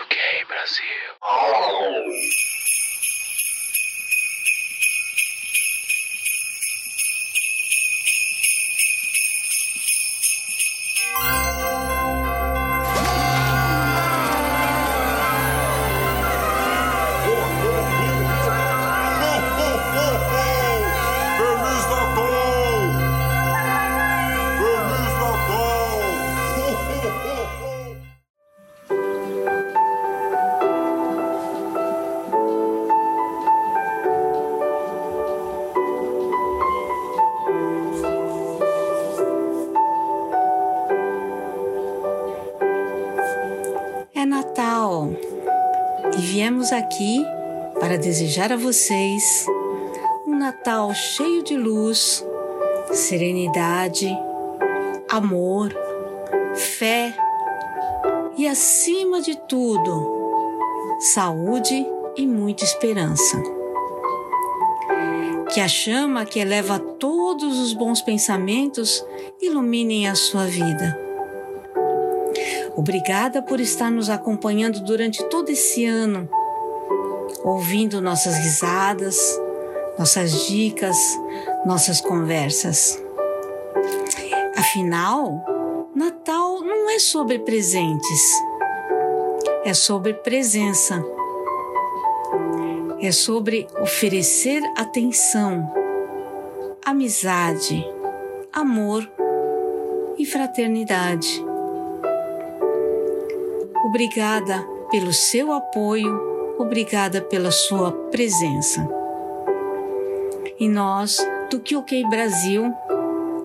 UK Brasil. Aqui para desejar a vocês um Natal cheio de luz, serenidade, amor, fé e, acima de tudo, saúde e muita esperança. Que a chama que eleva todos os bons pensamentos iluminem a sua vida. Obrigada por estar nos acompanhando durante todo esse ano, ouvindo nossas risadas, nossas dicas, nossas conversas. Afinal, Natal não é sobre presentes, é sobre presença. É sobre oferecer atenção, amizade, amor e fraternidade. Obrigada pelo seu apoio, obrigada pela sua presença. E nós, do QOK Brasil,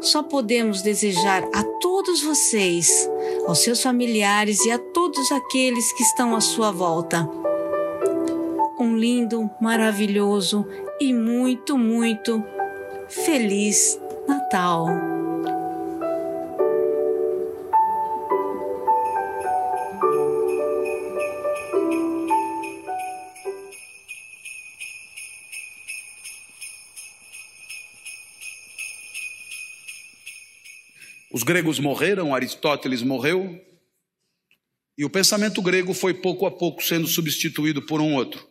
só podemos desejar a todos vocês, aos seus familiares e a todos aqueles que estão à sua volta um lindo, maravilhoso e muito, muito feliz Natal. Gregos morreram, Aristóteles morreu, e o pensamento grego foi pouco a pouco sendo substituído por um outro.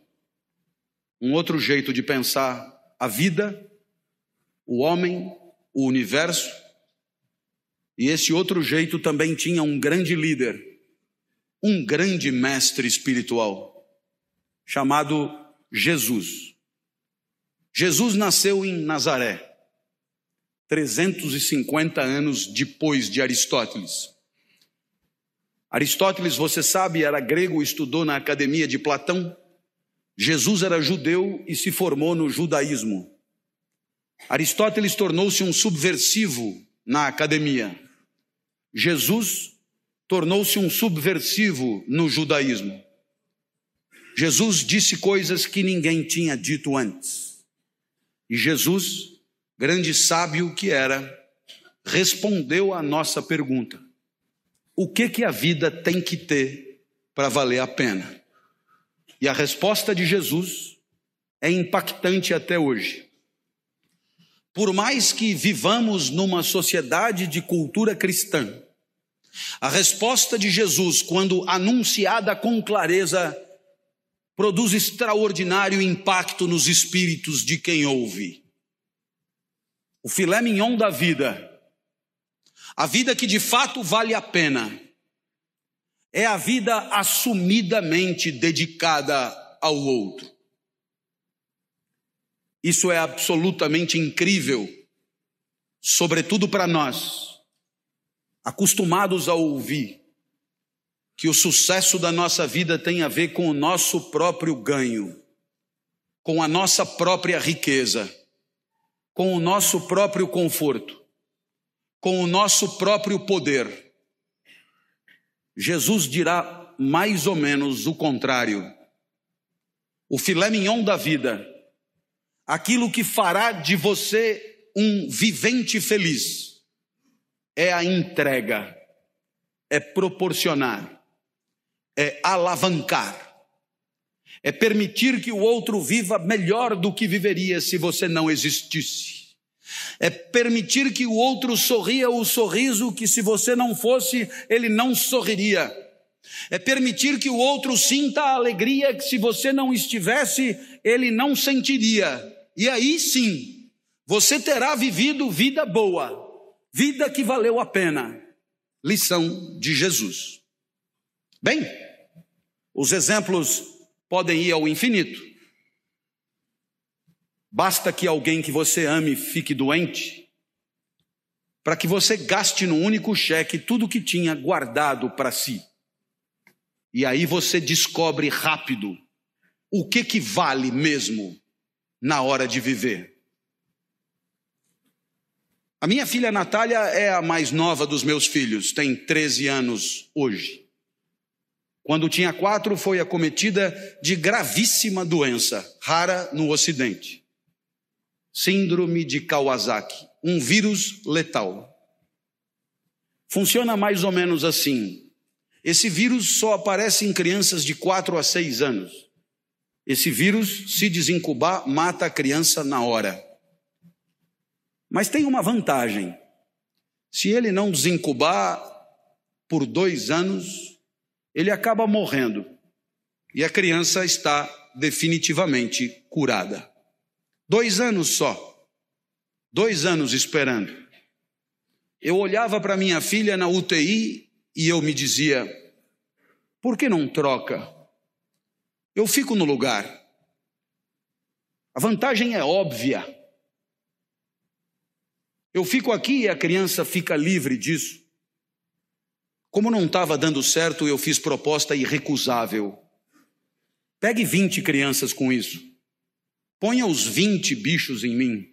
Um outro jeito de pensar a vida, o homem, o universo. E esse outro jeito também tinha um grande líder, um grande mestre espiritual, chamado Jesus. Jesus nasceu em Nazaré. 350 anos depois de Aristóteles. Aristóteles, você sabe, era grego, estudou na academia de Platão. Jesus era judeu e se formou no judaísmo. Aristóteles tornou-se um subversivo na academia. Jesus tornou-se um subversivo no judaísmo. Jesus disse coisas que ninguém tinha dito antes. E Jesus grande sábio que era, respondeu à nossa pergunta: o que que a vida tem que ter para valer a pena? E a resposta de Jesus é impactante até hoje. Por mais que vivamos numa sociedade de cultura cristã, a resposta de Jesus, quando anunciada com clareza, produz extraordinário impacto nos espíritos de quem ouve o filé mignon da vida, a vida que de fato vale a pena, é a vida assumidamente dedicada ao outro. Isso é absolutamente incrível, sobretudo para nós, acostumados a ouvir que o sucesso da nossa vida tem a ver com o nosso próprio ganho, com a nossa própria riqueza com o nosso próprio conforto, com o nosso próprio poder. Jesus dirá mais ou menos o contrário. O filé mignon da vida, aquilo que fará de você um vivente feliz, é a entrega, é proporcionar, é alavancar, é permitir que o outro viva melhor do que viveria se você não existisse. É permitir que o outro sorria o sorriso que, se você não fosse, ele não sorriria. É permitir que o outro sinta a alegria que se você não estivesse, ele não sentiria. E aí sim, você terá vivido vida boa, vida que valeu a pena. Lição de Jesus. Bem, os exemplos podem ir ao infinito. Basta que alguém que você ame fique doente, para que você gaste no único cheque tudo que tinha guardado para si. E aí você descobre rápido o que que vale mesmo na hora de viver. A minha filha Natália é a mais nova dos meus filhos, tem 13 anos hoje. Quando tinha quatro, foi acometida de gravíssima doença, rara no Ocidente. Síndrome de Kawasaki, um vírus letal. Funciona mais ou menos assim. Esse vírus só aparece em crianças de 4 a 6 anos. Esse vírus, se desincubar, mata a criança na hora. Mas tem uma vantagem. Se ele não desincubar por dois anos, ele acaba morrendo. E a criança está definitivamente curada. Dois anos só. Dois anos esperando. Eu olhava para minha filha na UTI e eu me dizia: por que não troca? Eu fico no lugar. A vantagem é óbvia. Eu fico aqui e a criança fica livre disso. Como não estava dando certo, eu fiz proposta irrecusável. Pegue 20 crianças com isso. Ponha os 20 bichos em mim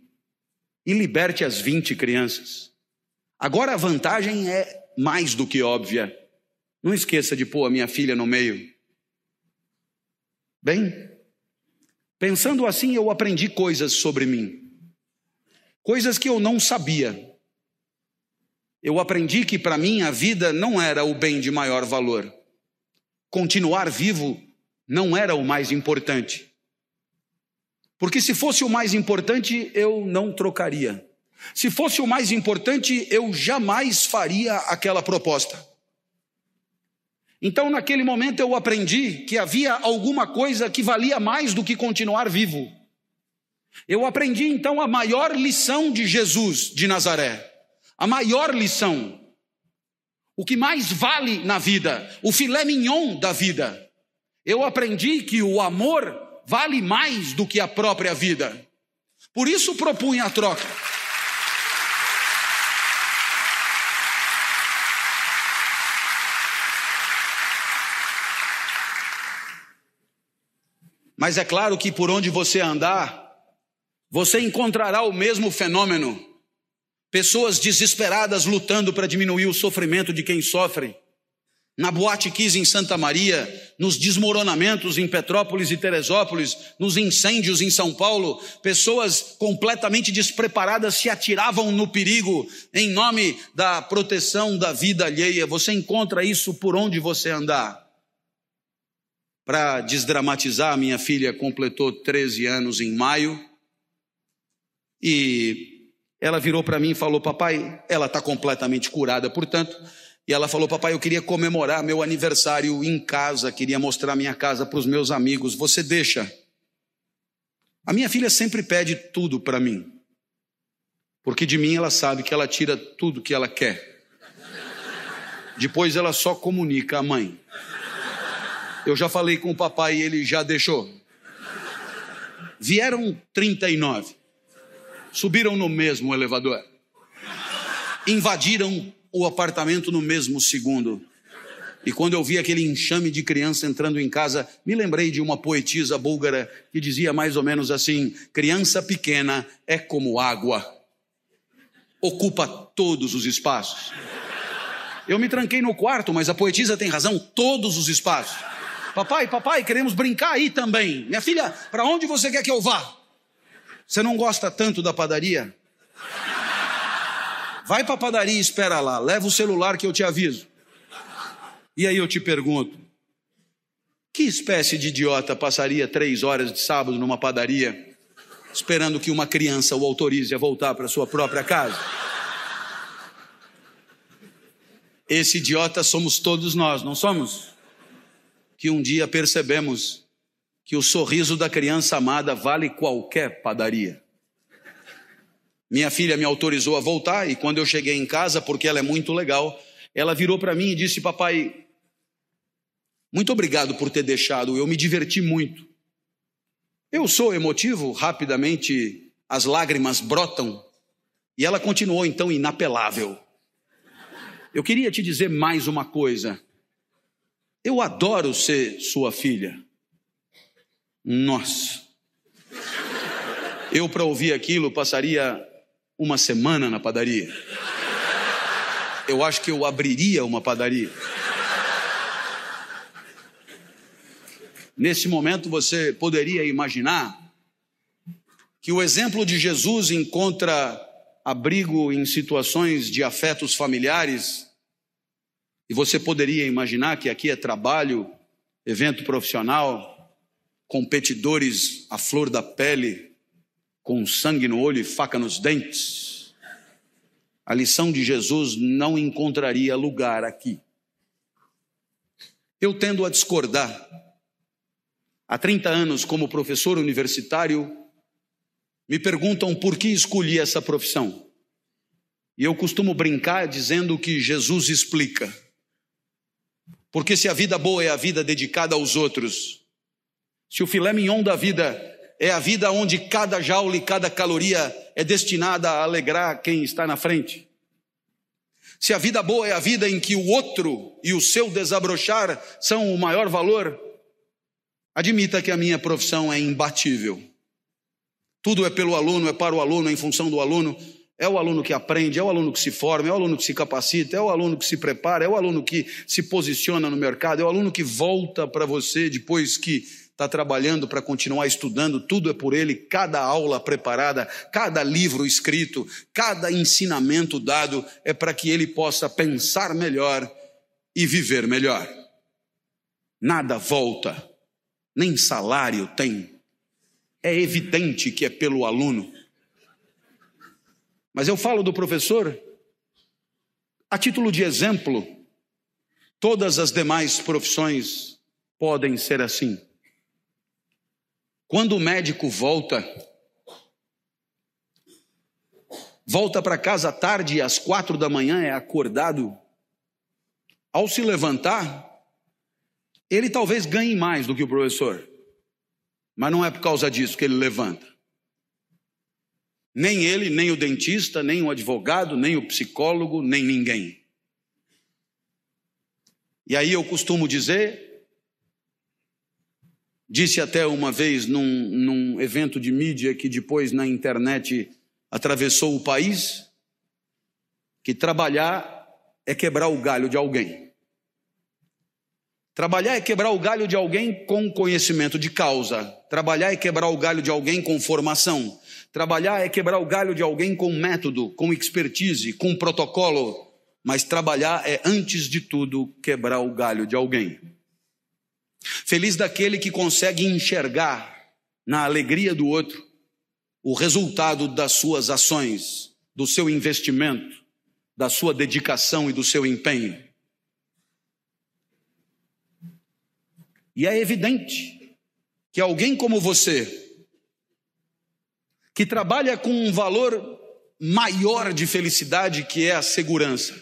e liberte as 20 crianças. Agora a vantagem é mais do que óbvia. Não esqueça de pôr a minha filha no meio. Bem, pensando assim, eu aprendi coisas sobre mim. Coisas que eu não sabia. Eu aprendi que para mim a vida não era o bem de maior valor. Continuar vivo não era o mais importante. Porque se fosse o mais importante, eu não trocaria. Se fosse o mais importante, eu jamais faria aquela proposta. Então, naquele momento, eu aprendi que havia alguma coisa que valia mais do que continuar vivo. Eu aprendi então a maior lição de Jesus de Nazaré. A maior lição. O que mais vale na vida, o filé mignon da vida. Eu aprendi que o amor vale mais do que a própria vida. Por isso propunha a troca. Mas é claro que por onde você andar, você encontrará o mesmo fenômeno. Pessoas desesperadas lutando para diminuir o sofrimento de quem sofre na Boate Kiss em Santa Maria, nos desmoronamentos em Petrópolis e Teresópolis, nos incêndios em São Paulo, pessoas completamente despreparadas se atiravam no perigo em nome da proteção da vida alheia. Você encontra isso por onde você andar. Para desdramatizar, minha filha completou 13 anos em maio e ela virou para mim e falou: Papai, ela está completamente curada, portanto e ela falou: Papai, eu queria comemorar meu aniversário em casa, queria mostrar minha casa para os meus amigos. Você deixa? A minha filha sempre pede tudo para mim, porque de mim ela sabe que ela tira tudo que ela quer. Depois ela só comunica à mãe. Eu já falei com o papai e ele já deixou. Vieram 39, subiram no mesmo elevador, invadiram o apartamento no mesmo segundo. E quando eu vi aquele enxame de criança entrando em casa, me lembrei de uma poetisa búlgara que dizia mais ou menos assim: criança pequena é como água, ocupa todos os espaços. Eu me tranquei no quarto, mas a poetisa tem razão, todos os espaços. Papai, papai, queremos brincar aí também. Minha filha, para onde você quer que eu vá? Você não gosta tanto da padaria? Vai para a padaria e espera lá, leva o celular que eu te aviso. E aí eu te pergunto: que espécie de idiota passaria três horas de sábado numa padaria esperando que uma criança o autorize a voltar para sua própria casa? Esse idiota somos todos nós, não somos? que um dia percebemos que o sorriso da criança amada vale qualquer padaria. Minha filha me autorizou a voltar e quando eu cheguei em casa, porque ela é muito legal, ela virou para mim e disse: Papai, muito obrigado por ter deixado, eu me diverti muito. Eu sou emotivo, rapidamente as lágrimas brotam e ela continuou então inapelável. Eu queria te dizer mais uma coisa. Eu adoro ser sua filha. Nossa. Eu, para ouvir aquilo, passaria uma semana na padaria. Eu acho que eu abriria uma padaria. Nesse momento, você poderia imaginar que o exemplo de Jesus encontra abrigo em situações de afetos familiares, e você poderia imaginar que aqui é trabalho, evento profissional, competidores à flor da pele, com sangue no olho e faca nos dentes. A lição de Jesus não encontraria lugar aqui. Eu tendo a discordar. Há 30 anos, como professor universitário, me perguntam por que escolhi essa profissão. E eu costumo brincar dizendo que Jesus explica. Porque se a vida boa é a vida dedicada aos outros, se o filé mignon da vida é a vida onde cada jaula e cada caloria é destinada a alegrar quem está na frente, se a vida boa é a vida em que o outro e o seu desabrochar são o maior valor, admita que a minha profissão é imbatível. Tudo é pelo aluno, é para o aluno, é em função do aluno. É o aluno que aprende, é o aluno que se forma, é o aluno que se capacita, é o aluno que se prepara, é o aluno que se posiciona no mercado, é o aluno que volta para você depois que está trabalhando para continuar estudando, tudo é por ele, cada aula preparada, cada livro escrito, cada ensinamento dado é para que ele possa pensar melhor e viver melhor. Nada volta, nem salário tem é evidente que é pelo aluno. Mas eu falo do professor a título de exemplo. Todas as demais profissões podem ser assim. Quando o médico volta, volta para casa tarde, às quatro da manhã, é acordado. Ao se levantar, ele talvez ganhe mais do que o professor. Mas não é por causa disso que ele levanta. Nem ele, nem o dentista, nem o advogado, nem o psicólogo, nem ninguém. E aí eu costumo dizer, disse até uma vez num, num evento de mídia que depois na internet atravessou o país, que trabalhar é quebrar o galho de alguém. Trabalhar é quebrar o galho de alguém com conhecimento de causa. Trabalhar é quebrar o galho de alguém com formação. Trabalhar é quebrar o galho de alguém com método, com expertise, com protocolo. Mas trabalhar é, antes de tudo, quebrar o galho de alguém. Feliz daquele que consegue enxergar na alegria do outro o resultado das suas ações, do seu investimento, da sua dedicação e do seu empenho. E é evidente que alguém como você, que trabalha com um valor maior de felicidade que é a segurança,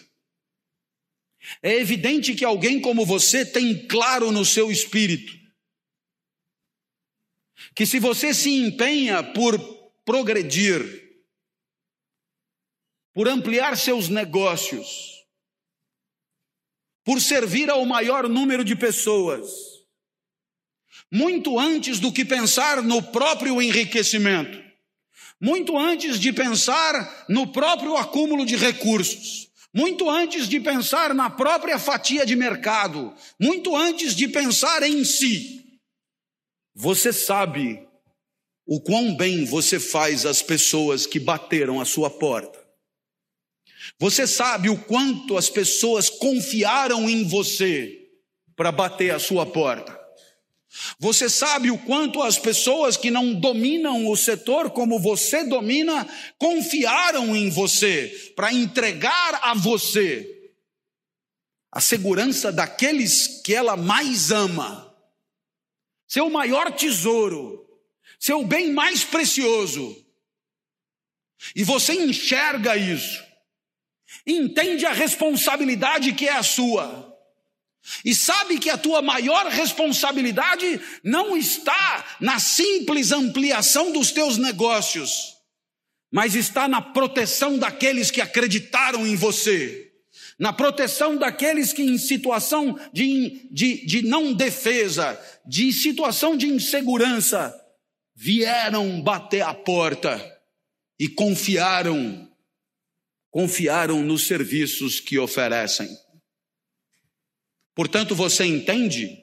é evidente que alguém como você tem claro no seu espírito que se você se empenha por progredir, por ampliar seus negócios, por servir ao maior número de pessoas, muito antes do que pensar no próprio enriquecimento, muito antes de pensar no próprio acúmulo de recursos, muito antes de pensar na própria fatia de mercado, muito antes de pensar em si. Você sabe o quão bem você faz às pessoas que bateram a sua porta. Você sabe o quanto as pessoas confiaram em você para bater a sua porta. Você sabe o quanto as pessoas que não dominam o setor como você domina, confiaram em você para entregar a você a segurança daqueles que ela mais ama seu maior tesouro, seu bem mais precioso. E você enxerga isso, entende a responsabilidade que é a sua. E sabe que a tua maior responsabilidade não está na simples ampliação dos teus negócios, mas está na proteção daqueles que acreditaram em você, na proteção daqueles que, em situação de, de, de não defesa, de situação de insegurança, vieram bater a porta e confiaram, confiaram nos serviços que oferecem. Portanto, você entende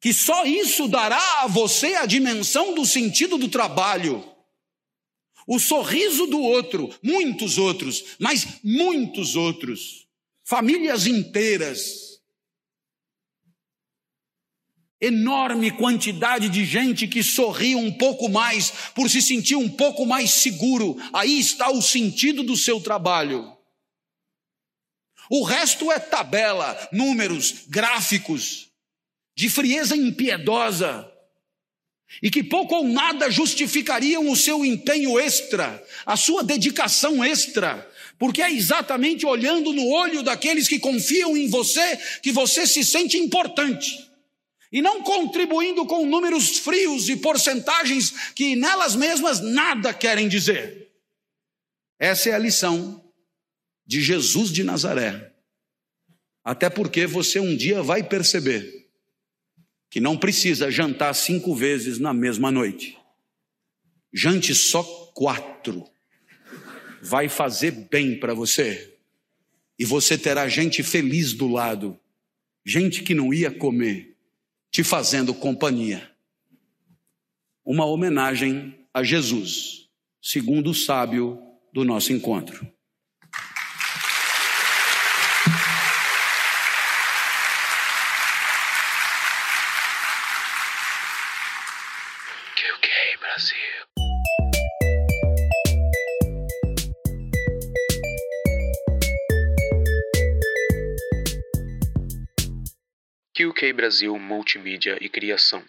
que só isso dará a você a dimensão do sentido do trabalho. O sorriso do outro, muitos outros, mas muitos outros, famílias inteiras. Enorme quantidade de gente que sorri um pouco mais por se sentir um pouco mais seguro. Aí está o sentido do seu trabalho. O resto é tabela, números, gráficos, de frieza impiedosa, e que pouco ou nada justificariam o seu empenho extra, a sua dedicação extra, porque é exatamente olhando no olho daqueles que confiam em você que você se sente importante. E não contribuindo com números frios e porcentagens que nelas mesmas nada querem dizer. Essa é a lição de Jesus de Nazaré. Até porque você um dia vai perceber que não precisa jantar cinco vezes na mesma noite. Jante só quatro. Vai fazer bem para você. E você terá gente feliz do lado, gente que não ia comer, te fazendo companhia. Uma homenagem a Jesus, segundo o sábio do nosso encontro. Brasil Multimídia e Criação.